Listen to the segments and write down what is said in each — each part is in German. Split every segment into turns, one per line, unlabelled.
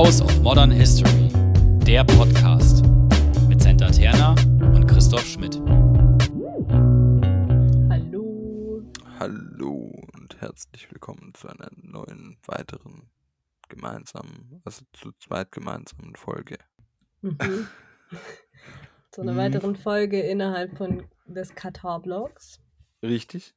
House of Modern History, der Podcast mit Senta Terna und Christoph Schmidt.
Hallo.
Hallo und herzlich willkommen zu einer neuen weiteren gemeinsamen, also zu zweit gemeinsamen Folge.
Mhm. zu einer
Mhm.
weiteren Folge innerhalb von des Katar-Blogs.
Richtig?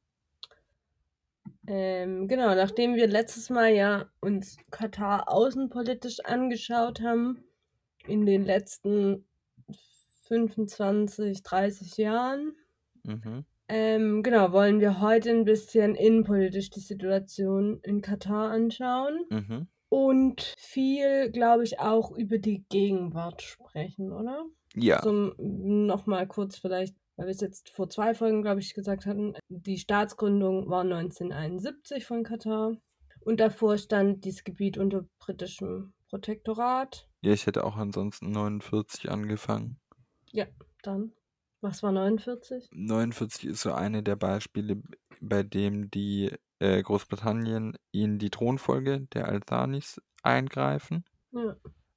Ähm, genau, nachdem wir letztes Mal ja uns Katar außenpolitisch angeschaut haben, in den letzten 25, 30 Jahren,
Mhm.
ähm, genau, wollen wir heute ein bisschen innenpolitisch die Situation in Katar anschauen
Mhm.
und viel, glaube ich, auch über die Gegenwart sprechen, oder?
Ja.
So nochmal kurz vielleicht, weil wir es jetzt vor zwei Folgen, glaube ich, gesagt hatten. Die Staatsgründung war 1971 von Katar und davor stand dieses Gebiet unter britischem Protektorat.
Ja, ich hätte auch ansonsten 49 angefangen.
Dann, was war 49?
49 ist so eine der Beispiele, bei dem die äh, Großbritannien in die Thronfolge der Al-Thanis eingreifen.
Ja,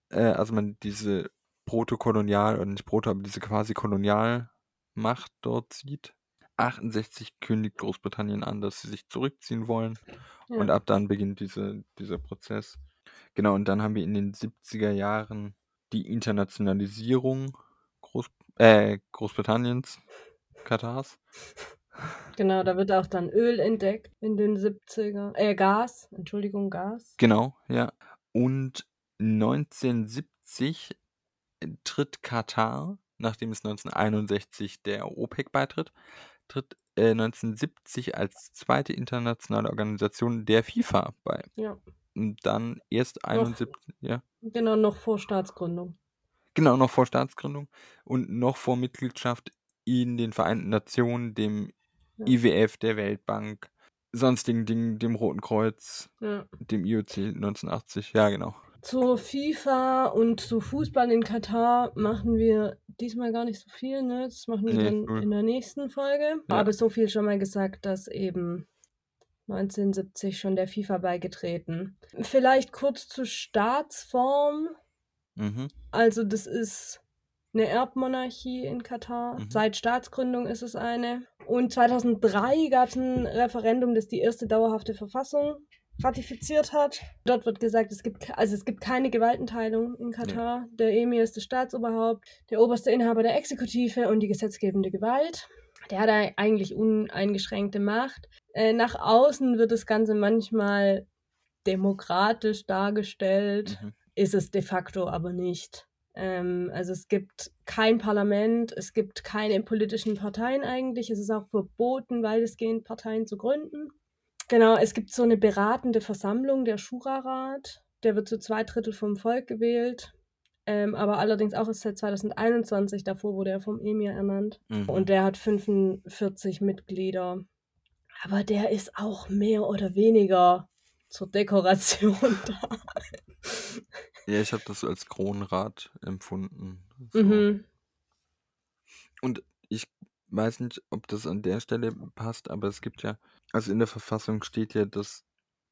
Äh, also man diese Protokolonial, oder nicht Proto, aber diese quasi Kolonialmacht dort sieht. 68 kündigt Großbritannien an, dass sie sich zurückziehen wollen.
ja.
Und ab dann beginnt diese, dieser Prozess. Genau, und dann haben wir in den 70er Jahren die Internationalisierung Groß, äh, Großbritanniens, Katars.
genau, da wird auch dann Öl entdeckt in den 70er, äh, Gas, Entschuldigung, Gas.
Genau, ja. Und 1970 tritt Katar, nachdem es 1961 der OPEC beitritt, tritt äh, 1970 als zweite internationale Organisation der FIFA bei.
Ja,
Und dann erst 71, ja.
genau, noch vor Staatsgründung.
Genau, noch vor Staatsgründung und noch vor Mitgliedschaft in den Vereinten Nationen, dem
Ja.
IWF, der Weltbank, sonstigen Dingen, dem Roten Kreuz,
Ja.
dem IOC 1980. Ja, genau.
Zur FIFA und zu Fußball in Katar machen wir diesmal gar nicht so viel, ne? Das machen wir
Nee,
dann
null.
in der nächsten Folge.
Ja.
Aber so viel schon mal gesagt, dass eben 1970 schon der FIFA beigetreten. Vielleicht kurz zur Staatsform.
Mhm.
Also das ist eine Erbmonarchie in Katar.
Mhm.
Seit Staatsgründung ist es eine. Und 2003 gab es ein Referendum, das die erste dauerhafte Verfassung ratifiziert hat. Dort wird gesagt, es gibt, also es gibt keine Gewaltenteilung in Katar. Der Emir ist das Staatsoberhaupt, der oberste Inhaber der Exekutive und die gesetzgebende Gewalt. Der hat eigentlich uneingeschränkte Macht. Äh, nach außen wird das Ganze manchmal demokratisch dargestellt
Mhm.
ist es de facto aber nicht. Ähm, also es gibt kein Parlament, es gibt keine politischen Parteien eigentlich. Es ist auch verboten, weitestgehend Parteien zu gründen. Genau, es gibt so eine beratende Versammlung, der Shura-Rat. Der wird zu zwei Drittel vom Volk gewählt. Ähm, aber allerdings auch erst seit 2021. Davor wurde er vom Emir ernannt.
Mhm.
Und der hat 45 Mitglieder. Aber der ist auch mehr oder weniger zur Dekoration da.
ja, ich habe das so als Kronrat empfunden. So.
Mhm.
Und ich weiß nicht, ob das an der Stelle passt, aber es gibt ja, also in der Verfassung steht ja, dass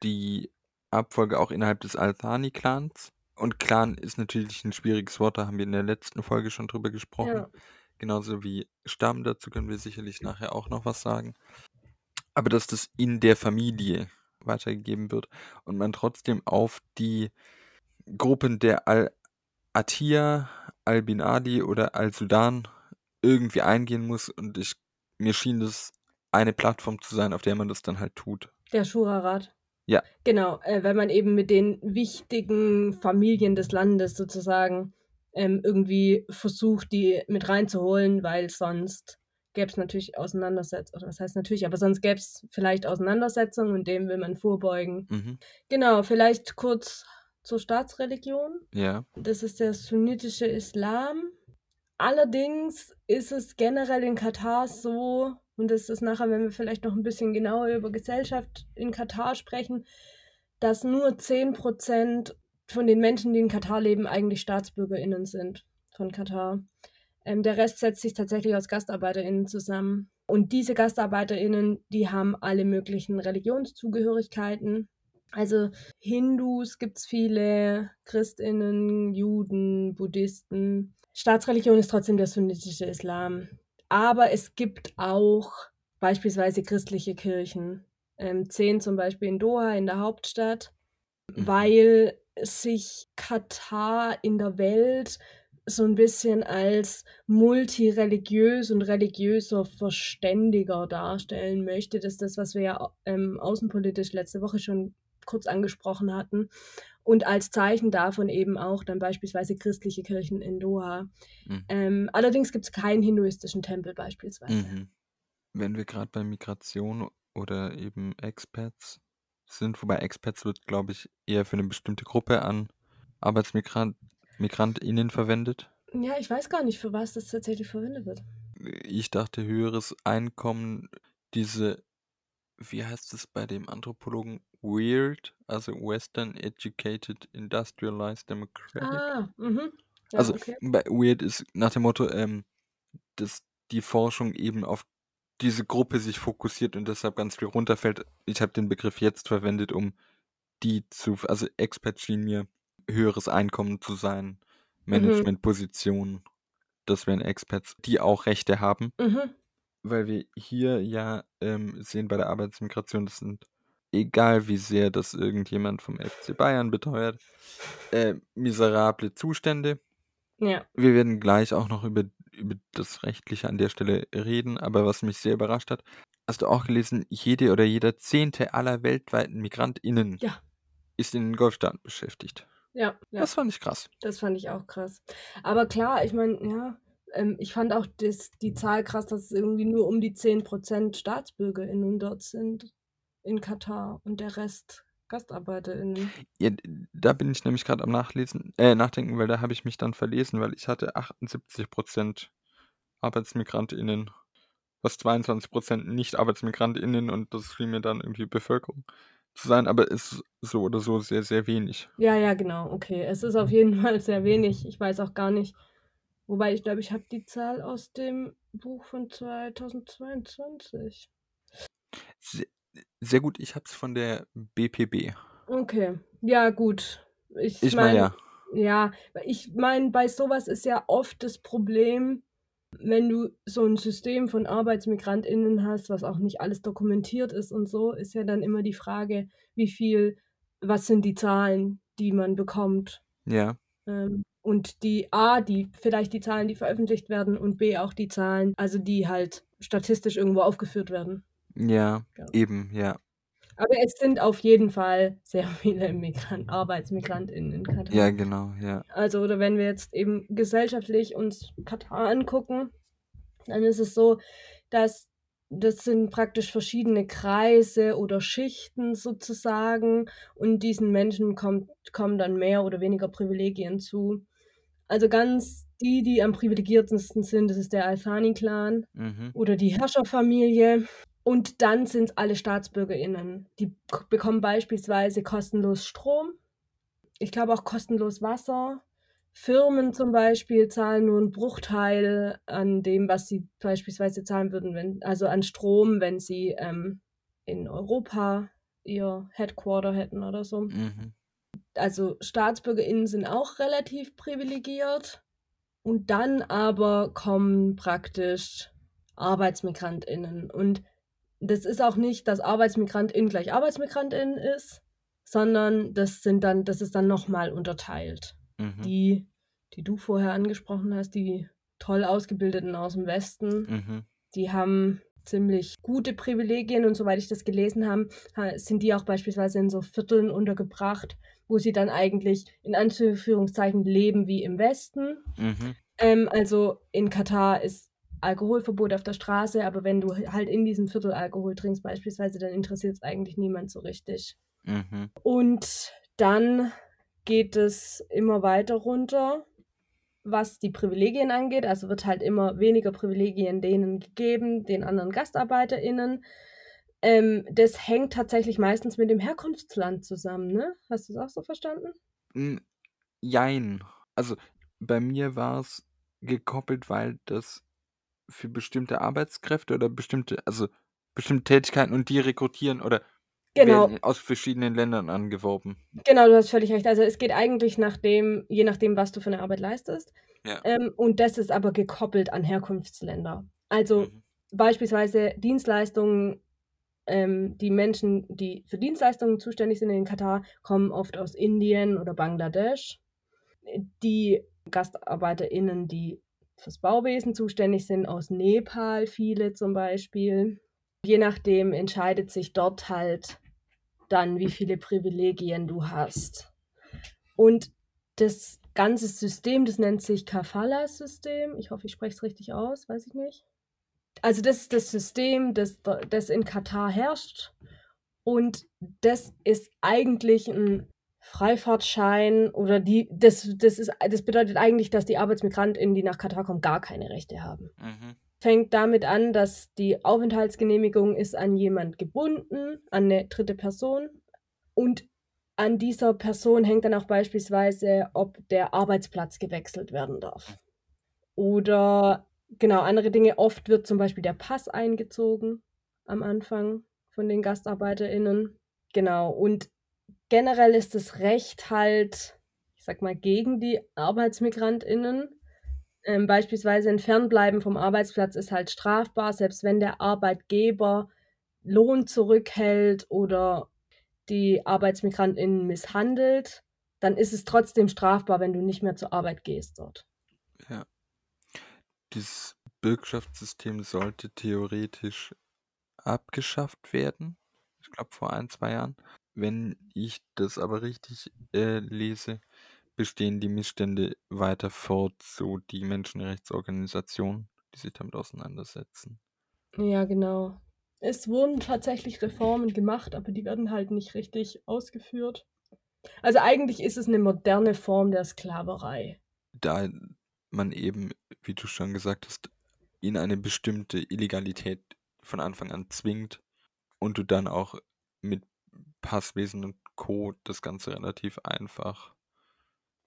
die Abfolge auch innerhalb des Al-Thani-Clans, und Clan ist natürlich ein schwieriges Wort, da haben wir in der letzten Folge schon drüber gesprochen,
Ja.
genauso wie Stamm, dazu können wir sicherlich nachher auch noch was sagen, aber dass das in der Familie weitergegeben wird und man trotzdem auf die Gruppen der Al-Attiyah, Al-Bin Ali oder Al-Sudan irgendwie eingehen muss und ich, mir schien das eine Plattform zu sein, auf der man das dann halt tut.
Der Shura-Rat.
Ja.
Genau, äh, weil man eben mit den wichtigen Familien des Landes sozusagen ähm, irgendwie versucht, die mit reinzuholen, weil sonst gäbe es natürlich Auseinandersetzungen, oder was heißt natürlich, aber sonst gäbe es vielleicht Auseinandersetzungen und dem will man vorbeugen.
Mhm.
Genau, vielleicht kurz zur Staatsreligion.
Ja.
Das ist der sunnitische Islam. Allerdings ist es generell in Katar so, und das ist nachher, wenn wir vielleicht noch ein bisschen genauer über Gesellschaft in Katar sprechen, dass nur 10% von den Menschen, die in Katar leben, eigentlich StaatsbürgerInnen sind von Katar. Ähm, der Rest setzt sich tatsächlich aus GastarbeiterInnen zusammen. Und diese GastarbeiterInnen, die haben alle möglichen Religionszugehörigkeiten. Also Hindus gibt es viele, Christinnen, Juden, Buddhisten. Staatsreligion ist trotzdem der sunnitische Islam. Aber es gibt auch beispielsweise christliche Kirchen. Ähm, zehn zum Beispiel in Doha, in der Hauptstadt,
Mhm.
weil sich Katar in der Welt so ein bisschen als multireligiös und religiöser Verständiger darstellen möchte. Das ist das, was wir ja ähm, außenpolitisch letzte Woche schon kurz angesprochen hatten. Und als Zeichen davon eben auch dann beispielsweise christliche Kirchen in Doha.
Mhm.
Ähm, allerdings gibt es keinen hinduistischen Tempel beispielsweise.
Mhm. Wenn wir gerade bei Migration oder eben Expats sind, wobei Expats wird, glaube ich, eher für eine bestimmte Gruppe an ArbeitsmigrantInnen verwendet.
Ja, ich weiß gar nicht, für was das tatsächlich verwendet wird.
Ich dachte, höheres Einkommen, diese, wie heißt es bei dem Anthropologen? Weird, also Western Educated Industrialized Democratic.
Ah, mhm. Ja,
Also
okay.
bei Weird ist nach dem Motto, ähm, dass die Forschung eben auf diese Gruppe sich fokussiert und deshalb ganz viel runterfällt. Ich habe den Begriff jetzt verwendet, um die zu, also Expert schien mir höheres Einkommen zu sein,
Mhm.
Managementpositionen, das wären Experts, die auch Rechte haben,
Mhm.
weil wir hier ja ähm, sehen bei der Arbeitsmigration, das sind, egal wie sehr das irgendjemand vom FC Bayern beteuert, äh, miserable Zustände.
Ja.
Wir werden gleich auch noch über, über das Rechtliche an der Stelle reden, aber was mich sehr überrascht hat, hast du auch gelesen, jede oder jeder Zehnte aller weltweiten MigrantInnen
Ja.
ist in den Golfstaaten beschäftigt.
Ja, ja.
Das fand ich krass.
Das fand ich auch krass. Aber klar, ich meine, ja, ähm, ich fand auch das, die Zahl krass, dass es irgendwie nur um die 10% StaatsbürgerInnen dort sind in Katar und der Rest GastarbeiterInnen.
Ja, da bin ich nämlich gerade am Nachlesen, äh, Nachdenken, weil da habe ich mich dann verlesen, weil ich hatte 78% ArbeitsmigrantInnen, was 22% Nicht-ArbeitsmigrantInnen und das fiel mir dann irgendwie Bevölkerung zu sein, aber ist so oder so sehr, sehr wenig.
Ja, ja, genau, okay. Es ist auf jeden Fall sehr wenig. Ich weiß auch gar nicht. Wobei ich glaube, ich habe die Zahl aus dem Buch von 2022.
Sehr, gut, ich habe es von der BPB.
Okay, ja, gut. Ich
Ich meine,
meine,
ja.
ja, ich meine, bei sowas ist ja oft das Problem, wenn du so ein System von ArbeitsmigrantInnen hast, was auch nicht alles dokumentiert ist und so, ist ja dann immer die Frage, wie viel, was sind die Zahlen, die man bekommt?
Ja.
Ähm, und die A, die vielleicht die Zahlen, die veröffentlicht werden, und B auch die Zahlen, also die halt statistisch irgendwo aufgeführt werden.
Ja,
Ja.
eben, ja.
Aber es sind auf jeden Fall sehr viele Migranten, ArbeitsmigrantInnen in Katar.
Ja, genau, ja.
Also, oder wenn wir jetzt eben gesellschaftlich uns Katar angucken, dann ist es so, dass das sind praktisch verschiedene Kreise oder Schichten sozusagen und diesen Menschen kommt, kommen dann mehr oder weniger Privilegien zu. Also ganz die, die am privilegiertesten sind, das ist der Al-Thani-Clan
Mhm.
oder die Herrscherfamilie. Und dann sind es alle StaatsbürgerInnen. Die bekommen beispielsweise kostenlos Strom. Ich glaube auch kostenlos Wasser. Firmen zum Beispiel zahlen nur einen Bruchteil an dem, was sie beispielsweise zahlen würden, wenn, also an Strom, wenn sie ähm, in Europa ihr Headquarter hätten oder so.
Mhm.
Also StaatsbürgerInnen sind auch relativ privilegiert. Und dann aber kommen praktisch ArbeitsmigrantInnen. Und das ist auch nicht, dass ArbeitsmigrantInnen gleich ArbeitsmigrantInnen ist, sondern das sind dann, das ist dann nochmal unterteilt.
Mhm.
Die, die du vorher angesprochen hast, die toll ausgebildeten aus dem Westen,
Mhm.
die haben ziemlich gute Privilegien und soweit ich das gelesen habe, ha- sind die auch beispielsweise in so Vierteln untergebracht, wo sie dann eigentlich in Anführungszeichen leben wie im Westen.
Mhm.
Ähm, also in Katar ist Alkoholverbot auf der Straße, aber wenn du halt in diesem Viertel Alkohol trinkst beispielsweise, dann interessiert es eigentlich niemand so richtig.
Mhm.
Und dann geht es immer weiter runter, was die Privilegien angeht. Also wird halt immer weniger Privilegien denen gegeben, den anderen GastarbeiterInnen. Ähm, das hängt tatsächlich meistens mit dem Herkunftsland zusammen, ne? Hast du es auch so verstanden?
Jein. Also bei mir war es gekoppelt, weil das für bestimmte Arbeitskräfte oder bestimmte, also bestimmte Tätigkeiten und die rekrutieren oder
Genau,
werden aus verschiedenen Ländern angeworben.
genau, du hast völlig recht. Also es geht eigentlich nach dem, je nachdem, was du für eine Arbeit leistest.
Ja.
Ähm, und das ist aber gekoppelt an Herkunftsländer. Also
Mhm.
beispielsweise Dienstleistungen, ähm, die Menschen, die für Dienstleistungen zuständig sind in Katar, kommen oft aus Indien oder Bangladesch. Die GastarbeiterInnen, die fürs Bauwesen zuständig sind, aus Nepal, viele zum Beispiel. Je nachdem entscheidet sich dort halt dann, wie viele Privilegien du hast. Und das ganze System, das nennt sich Kafala-System. Ich hoffe, ich spreche es richtig aus, weiß ich nicht. Also das ist das System, das, das in Katar herrscht. Und das ist eigentlich ein Freifahrtschein oder die, das, das, ist, das bedeutet eigentlich, dass die ArbeitsmigrantInnen, die nach Katar kommen, gar keine Rechte haben.
Mhm.
Fängt damit an, dass die Aufenthaltsgenehmigung ist an jemand gebunden, an eine dritte Person. Und an dieser Person hängt dann auch beispielsweise, ob der Arbeitsplatz gewechselt werden darf. Oder genau, andere Dinge. Oft wird zum Beispiel der Pass eingezogen am Anfang von den GastarbeiterInnen. Genau. Und generell ist das Recht halt, ich sag mal, gegen die ArbeitsmigrantInnen. Ähm, beispielsweise ein Fernbleiben vom Arbeitsplatz ist halt strafbar, selbst wenn der Arbeitgeber Lohn zurückhält oder die ArbeitsmigrantInnen misshandelt, dann ist es trotzdem strafbar, wenn du nicht mehr zur Arbeit gehst dort.
Ja. Dieses Bürgschaftssystem sollte theoretisch abgeschafft werden. Ich glaube vor ein, zwei Jahren. Wenn ich das aber richtig äh, lese, bestehen die Missstände weiter fort, so die Menschenrechtsorganisationen, die sich damit auseinandersetzen.
Ja, genau. Es wurden tatsächlich Reformen gemacht, aber die werden halt nicht richtig ausgeführt. Also eigentlich ist es eine moderne Form der Sklaverei.
Da man eben, wie du schon gesagt hast, in eine bestimmte Illegalität von Anfang an zwingt und du dann auch mit Passwesen und Co. das Ganze relativ einfach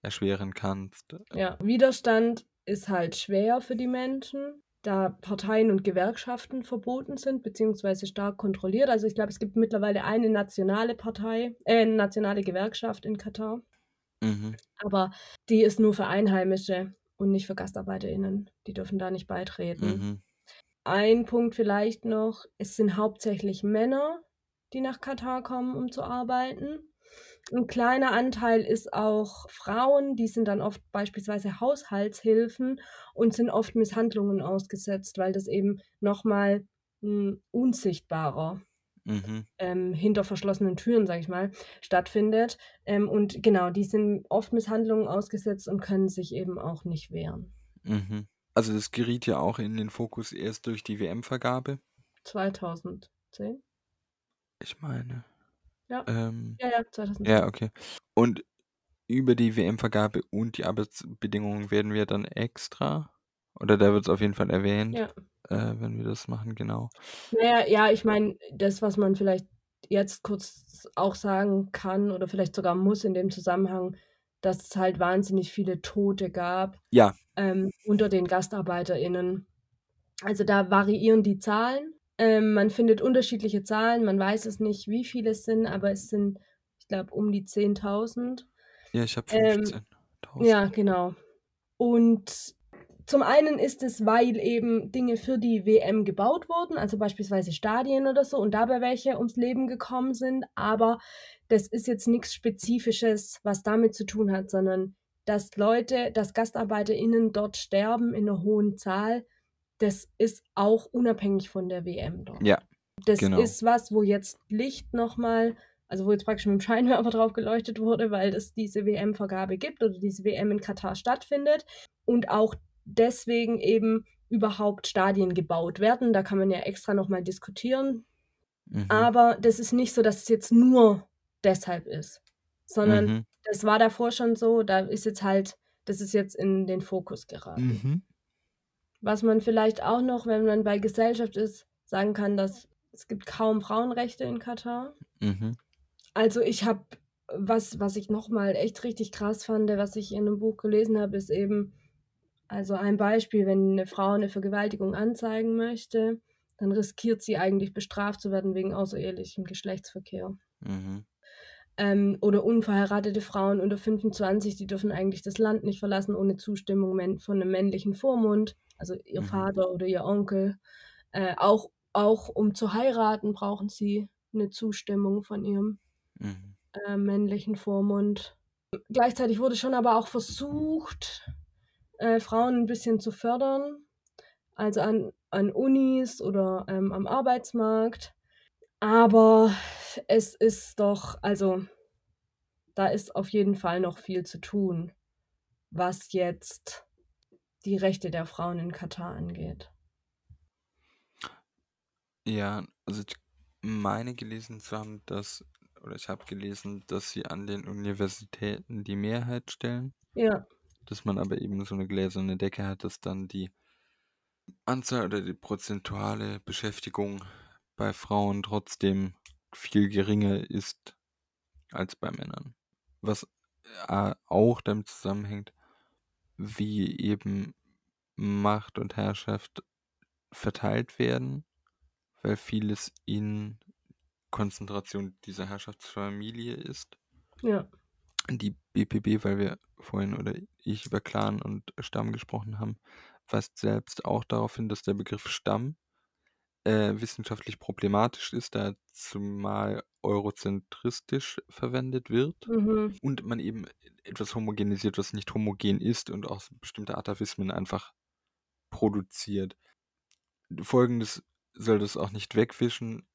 erschweren kannst.
Ja, Widerstand ist halt schwer für die Menschen, da Parteien und Gewerkschaften verboten sind, beziehungsweise stark kontrolliert. Also ich glaube, es gibt mittlerweile eine nationale Partei, äh, eine nationale Gewerkschaft in Katar,
Mhm.
aber die ist nur für Einheimische und nicht für GastarbeiterInnen. Die dürfen da nicht beitreten.
Mhm.
Ein Punkt vielleicht noch, es sind hauptsächlich Männer, die nach Katar kommen, um zu arbeiten. Ein kleiner Anteil ist auch Frauen, die sind dann oft beispielsweise Haushaltshilfen und sind oft Misshandlungen ausgesetzt, weil das eben nochmal hm, unsichtbarer
Mhm.
ähm, hinter verschlossenen Türen, sag ich mal, stattfindet. Ähm, und genau, die sind oft Misshandlungen ausgesetzt und können sich eben auch nicht wehren.
Mhm. Also das geriet ja auch in den Fokus erst durch die WM-Vergabe.
2010?
Ich meine.
Ja.
Ähm,
Ja, ja, 2010.
ja, okay. Und über die WM-Vergabe und die Arbeitsbedingungen werden wir dann extra, oder da wird es auf jeden Fall erwähnt,
Ja.
äh, wenn wir das machen, genau.
Naja, ja, ich meine, das, was man vielleicht jetzt kurz auch sagen kann oder vielleicht sogar muss in dem Zusammenhang, dass es halt wahnsinnig viele Tote gab
Ja,
ähm, unter den GastarbeiterInnen. Also da variieren die Zahlen. Ähm, man findet unterschiedliche Zahlen, man weiß es nicht, wie viele es sind, aber es sind, ich glaube, um die 10.000.
ja, ich habe
Ähm,
15.000.
Ja, genau. Und zum einen ist es, weil eben Dinge für die WM gebaut wurden, also beispielsweise Stadien oder so, und dabei welche ums Leben gekommen sind. Aber das ist jetzt nichts Spezifisches, was damit zu tun hat, sondern dass Leute, dass GastarbeiterInnen dort sterben in einer hohen Zahl, das ist auch unabhängig von der WM dort.
Ja,
Das
genau.
ist was, wo jetzt Licht nochmal, also wo jetzt praktisch mit dem Scheinwerfer drauf geleuchtet wurde, weil es diese WM-Vergabe gibt oder diese WM in Katar stattfindet und auch deswegen eben überhaupt Stadien gebaut werden. Da kann man ja extra nochmal diskutieren.
Mhm.
Aber das ist nicht so, dass es jetzt nur deshalb ist, sondern
Mhm.
das war davor schon so. Da ist jetzt halt, das ist jetzt in den Fokus geraten.
Mhm.
Was man vielleicht auch noch, wenn man bei Gesellschaft ist, sagen kann, dass es gibt kaum Frauenrechte in Katar.
Mhm.
Also ich habe, was, was ich nochmal echt richtig krass fand, was ich in einem Buch gelesen habe, ist eben, also ein Beispiel, wenn eine Frau eine Vergewaltigung anzeigen möchte, dann riskiert sie eigentlich bestraft zu werden wegen außerehelichem Geschlechtsverkehr.
Mhm.
Ähm, oder unverheiratete Frauen unter 25, die dürfen eigentlich das Land nicht verlassen ohne Zustimmung von einem männlichen Vormund, also ihr
Mhm.
Vater oder ihr Onkel. Äh, auch, auch um zu heiraten brauchen sie eine Zustimmung von ihrem
Mhm.
äh, männlichen Vormund. Gleichzeitig wurde schon aber auch versucht, äh, Frauen ein bisschen zu fördern, also an, an Unis oder ähm, am Arbeitsmarkt. Aber es ist doch, also da ist auf jeden Fall noch viel zu tun, was jetzt die Rechte der Frauen in Katar angeht.
Ja, also ich meine gelesen zu haben, dass, oder ich habe gelesen, dass sie an den Universitäten die Mehrheit stellen,
Ja,
dass man aber eben so eine gläserne Decke hat, dass dann die Anzahl oder die prozentuale Beschäftigung bei Frauen trotzdem viel geringer ist als bei Männern. Was äh, auch damit zusammenhängt, wie eben Macht und Herrschaft verteilt werden, weil vieles in Konzentration dieser Herrschaftsfamilie ist.
ja,
Die BPB, weil wir vorhin oder ich über Clan und Stamm gesprochen haben, weist selbst auch darauf hin, dass der Begriff Stamm äh, wissenschaftlich problematisch ist, da zumal eurozentristisch verwendet wird
mhm.
und man eben etwas homogenisiert, was nicht homogen ist und auch bestimmte Atavismen einfach produziert. Folgendes soll das auch nicht wegwischen.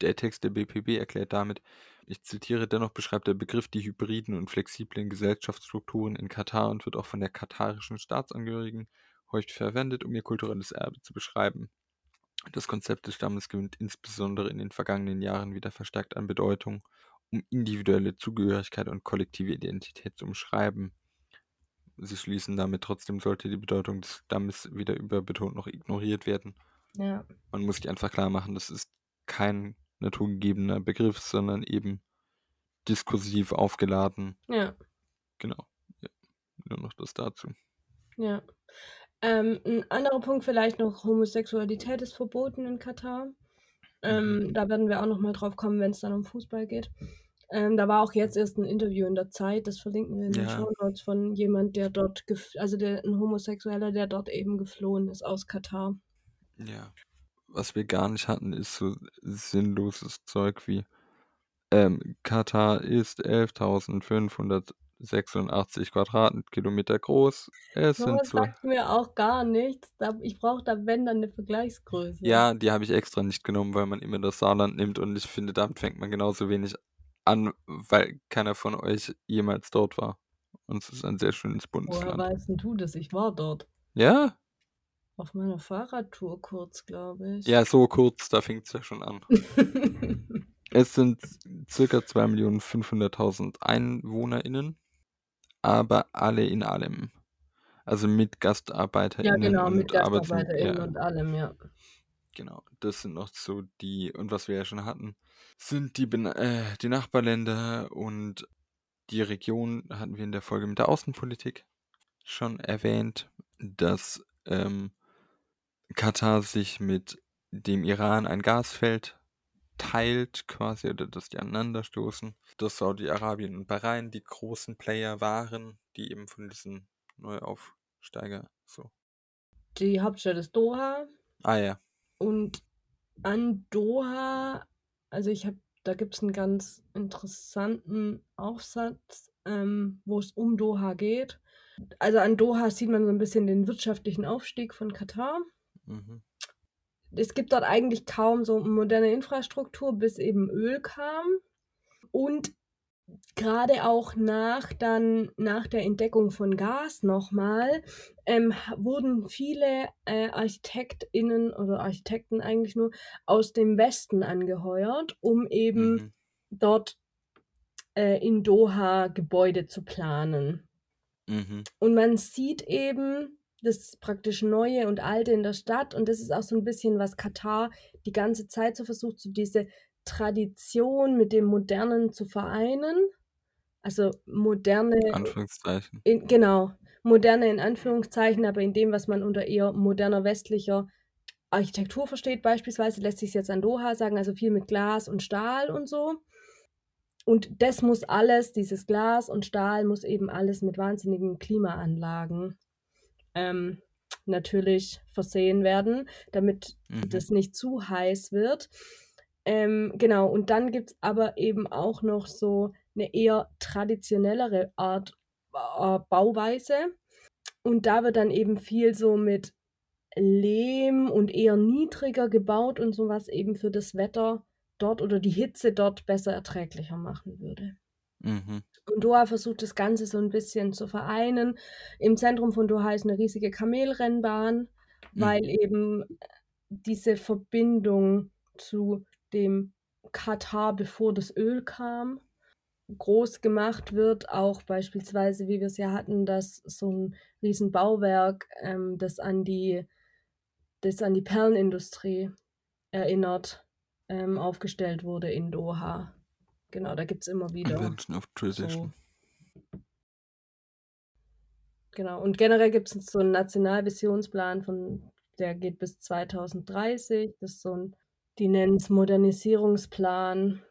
Der Text der BPB erklärt damit, ich zitiere, dennoch beschreibt der Begriff die hybriden und flexiblen Gesellschaftsstrukturen in Katar und wird auch von der katarischen Staatsangehörigen häufig verwendet, um ihr kulturelles Erbe zu beschreiben. Das Konzept des Stammes gewinnt insbesondere in den vergangenen Jahren wieder verstärkt an Bedeutung, um individuelle Zugehörigkeit und kollektive Identität zu umschreiben. Sie schließen damit, trotzdem sollte die Bedeutung des Stammes weder überbetont noch ignoriert werden.
ja,
Man muss sich einfach klar machen, das ist kein naturgegebener Begriff, sondern eben diskursiv aufgeladen.
ja.
Genau. Ja. Nur noch das dazu.
Ja. Ähm, ein anderer Punkt vielleicht noch, Homosexualität ist verboten in Katar. Ähm, Da werden wir auch noch mal drauf kommen, wenn es dann um Fußball geht. Ähm, da war auch jetzt erst ein Interview in der Zeit, das verlinken wir in den
Ja.
Show Notes von jemand, der dort, also der, ein Homosexueller, der dort eben geflohen ist aus Katar.
Ja. Was wir gar nicht hatten, ist so sinnloses Zeug wie ähm, Katar ist 11.586 Quadratkilometer groß. Es sind
Sowas
so.
sagt mir auch gar nichts. Ich brauche da, wenn, dann eine Vergleichsgröße.
Ja, die habe ich extra nicht genommen, weil man immer das Saarland nimmt und ich finde, damit fängt man genauso wenig an, weil keiner von euch jemals dort war. Und es ist ein sehr schönes
Woher
Bundesland.
weißt denn du das? Ich war dort.
Ja?
Auf meiner Fahrradtour kurz, glaube ich.
Ja, so kurz, da fängt es ja schon an. Es sind circa 2.500.000 EinwohnerInnen, aber alle in allem. Also mit
ja,
GastarbeiterInnen
genau,
und
mit GastarbeiterInnen
ja,
und allem, ja.
genau. Das sind noch so die, und was wir ja schon hatten, sind die, äh, die Nachbarländer und die Region, hatten wir in der Folge mit der Außenpolitik schon erwähnt, dass ähm, Katar sich mit dem Iran ein Gasfeld teilt quasi oder dass die aneinanderstoßen, dass Saudi-Arabien und Bahrain die großen Player waren, die eben von diesen Neuaufsteiger so.
Die Hauptstadt ist Doha
Ah ja.
und an Doha, also ich habe, da gibt es einen ganz interessanten Aufsatz, ähm, wo es um Doha geht. Also an Doha sieht man so ein bisschen den wirtschaftlichen Aufstieg von Katar.
Mhm.
es gibt dort eigentlich kaum so moderne Infrastruktur, bis eben Öl kam. Und gerade auch nach dann nach der Entdeckung von Gas nochmal ähm, wurden viele äh, ArchitektInnen oder Architekten eigentlich nur aus dem Westen angeheuert, um eben
Mhm.
dort äh, in Doha Gebäude zu planen.
Mhm.
Und man sieht eben das praktisch Neue und Alte in der Stadt. Und das ist auch so ein bisschen, was Katar die ganze Zeit so versucht, so diese Tradition mit dem Modernen zu vereinen. Also moderne,
Anführungszeichen.
in, genau, moderne in Anführungszeichen, aber in dem, was man unter eher moderner westlicher Architektur versteht beispielsweise, lässt sich jetzt an Doha sagen, also viel mit Glas und Stahl und so. Und das muss alles, dieses Glas und Stahl muss eben alles mit wahnsinnigen Klimaanlagen ähm, natürlich versehen werden, damit
Mhm.
das nicht zu heiß wird. Ähm, genau, und dann gibt es aber eben auch noch so eine eher traditionellere Art äh, Bauweise. Und da wird dann eben viel so mit Lehm und eher niedriger gebaut und sowas eben für das Wetter dort oder die Hitze dort besser erträglicher machen würde.
Mhm.
Und Doha versucht das Ganze so ein bisschen zu vereinen. Im Zentrum von Doha ist eine riesige Kamelrennbahn, weil
Mhm.
eben diese Verbindung zu dem Katar, bevor das Öl kam, groß gemacht wird. Auch beispielsweise, wie wir es ja hatten, dass so ein riesen Bauwerk, ähm, das an die, das an die Perlenindustrie erinnert, ähm, aufgestellt wurde in Doha. Genau, da gibt es immer wieder.
Invention of Tradition.
Genau. Und generell gibt es so einen Nationalvisionsplan von, der geht bis 2030. Das ist so ein, die nennen es Modernisierungsplan.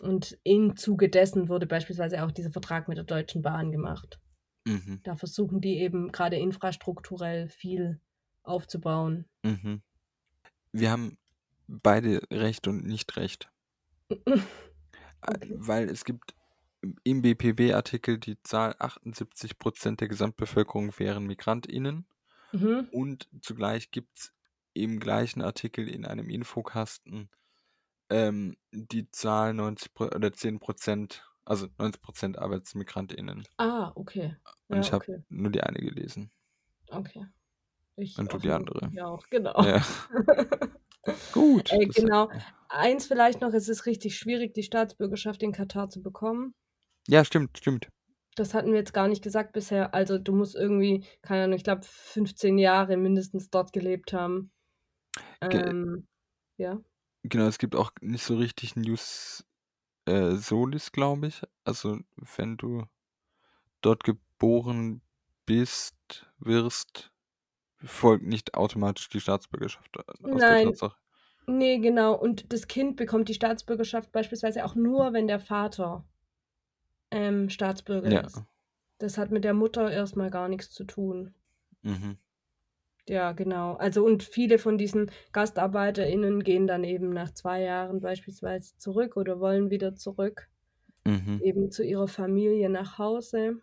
Und im Zuge dessen wurde beispielsweise auch dieser Vertrag mit der Deutschen Bahn gemacht.
Mhm.
Da versuchen die eben gerade infrastrukturell viel aufzubauen.
Mhm. Wir haben beide Recht und nicht Recht. Äh,
Okay.
Weil es gibt im BPB-Artikel die Zahl 78% der Gesamtbevölkerung wären MigrantInnen
Mhm.
und zugleich gibt es im gleichen Artikel in einem Infokasten ähm, die Zahl 90 Pro- oder 10%, also 90% ArbeitsmigrantInnen.
Ah, okay.
Und
Ja,
ich habe
okay.
nur die eine gelesen.
Okay. Ich
Und du die andere.
Ja, auch, genau.
Ja. Gut.
Äh,
das-
genau. Eins vielleicht noch, es ist richtig schwierig, die Staatsbürgerschaft in Katar zu bekommen.
Ja, stimmt, stimmt.
Das hatten wir jetzt gar nicht gesagt bisher. Also du musst irgendwie, keine Ahnung, ich glaube 15 Jahre mindestens dort gelebt haben.
Ge-
Ähm, ja.
Genau, es gibt auch nicht so richtig News äh, Solis, glaube ich. Also wenn du dort geboren bist, wirst, folgt nicht automatisch die Staatsbürgerschaft äh, aus der
Nein.
Tatsache.
Nee, genau. Und das Kind bekommt die Staatsbürgerschaft beispielsweise auch nur, wenn der Vater ähm, Staatsbürger
Ja.
ist. Das hat mit der Mutter erstmal gar nichts zu tun.
Mhm.
Ja, genau. Also und viele von diesen GastarbeiterInnen gehen dann eben nach zwei Jahren beispielsweise zurück oder wollen wieder zurück,
Mhm.
eben zu ihrer Familie nach Hause.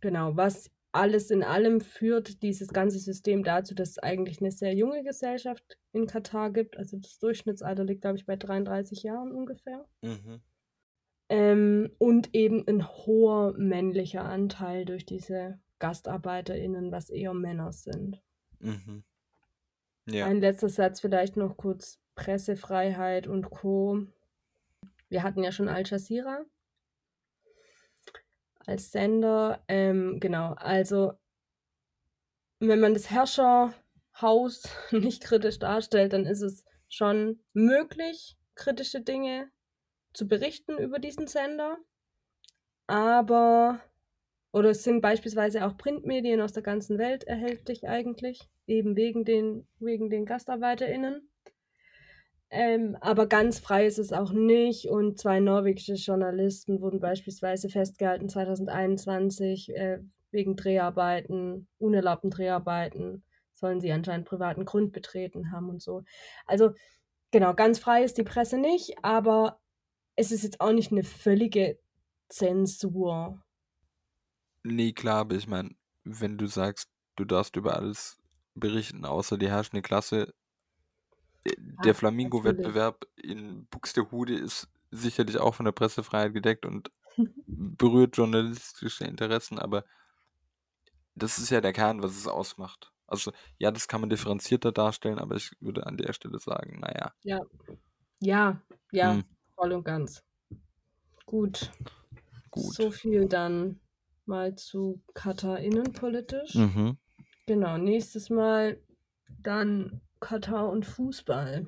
Genau, was alles in allem führt dieses ganze System dazu, dass es eigentlich eine sehr junge Gesellschaft in Katar gibt. Also das Durchschnittsalter liegt, glaube ich, bei 33 Jahren ungefähr.
Mhm.
Ähm, und eben ein hoher männlicher Anteil durch diese GastarbeiterInnen, was eher Männer sind.
Mhm. Ja.
Ein letzter Satz vielleicht noch kurz Pressefreiheit und Co. Wir hatten ja schon Al Jazeera als Sender. Ähm, genau, also wenn man das Herrscherhaus nicht kritisch darstellt, dann ist es schon möglich, kritische Dinge zu berichten über diesen Sender. Aber, oder es sind beispielsweise auch Printmedien aus der ganzen Welt erhältlich eigentlich, eben wegen den, wegen den GastarbeiterInnen. Ähm, aber ganz frei ist es auch nicht. Und zwei norwegische Journalisten wurden beispielsweise festgehalten 2021 äh, wegen Dreharbeiten, unerlaubten Dreharbeiten, sollen sie anscheinend privaten Grund betreten haben und so. Also genau, ganz frei ist die Presse nicht, aber es ist jetzt auch nicht eine völlige Zensur.
Nee, klar, aber ich meine, wenn du sagst, du darfst über alles berichten, außer die herrschende Klasse, äh, der
Ja,
Flamingo-Wettbewerb in Buxtehude ist sicherlich auch von der Pressefreiheit gedeckt und berührt journalistische Interessen, aber das ist ja der Kern, was es ausmacht. Also ja, das kann man differenzierter darstellen, aber ich würde an der Stelle sagen, naja,
Ja, ja, ja,
hm,
voll und ganz. Gut,
gut.
so viel dann mal zu Katar innenpolitisch.
Mhm.
Genau, nächstes Mal dann Katar und Fußball.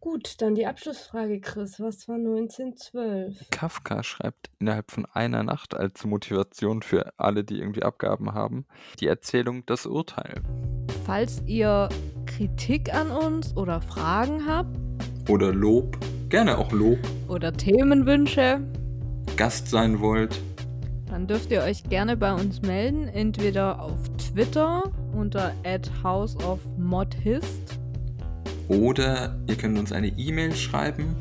Gut, dann die Abschlussfrage, Chris. Was war 1912?
Kafka schreibt innerhalb von einer Nacht als Motivation für alle, die irgendwie Abgaben haben, die Erzählung Das Urteil.
Falls ihr
Kritik an uns oder Fragen habt
Oder Lob, gerne auch Lob,
oder Themenwünsche,
Gast sein wollt,
dann dürft ihr euch gerne bei uns melden, entweder auf Twitter unter houseofmodhist
oder ihr könnt uns eine E-Mail schreiben.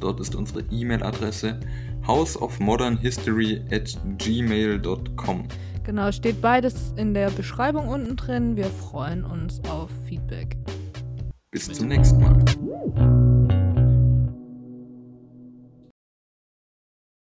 Dort ist unsere E-Mail-Adresse houseofmodernhistory at gmail.com.
Genau, steht beides in der Beschreibung unten drin. Wir freuen uns auf Feedback.
Bis zum nächsten Mal.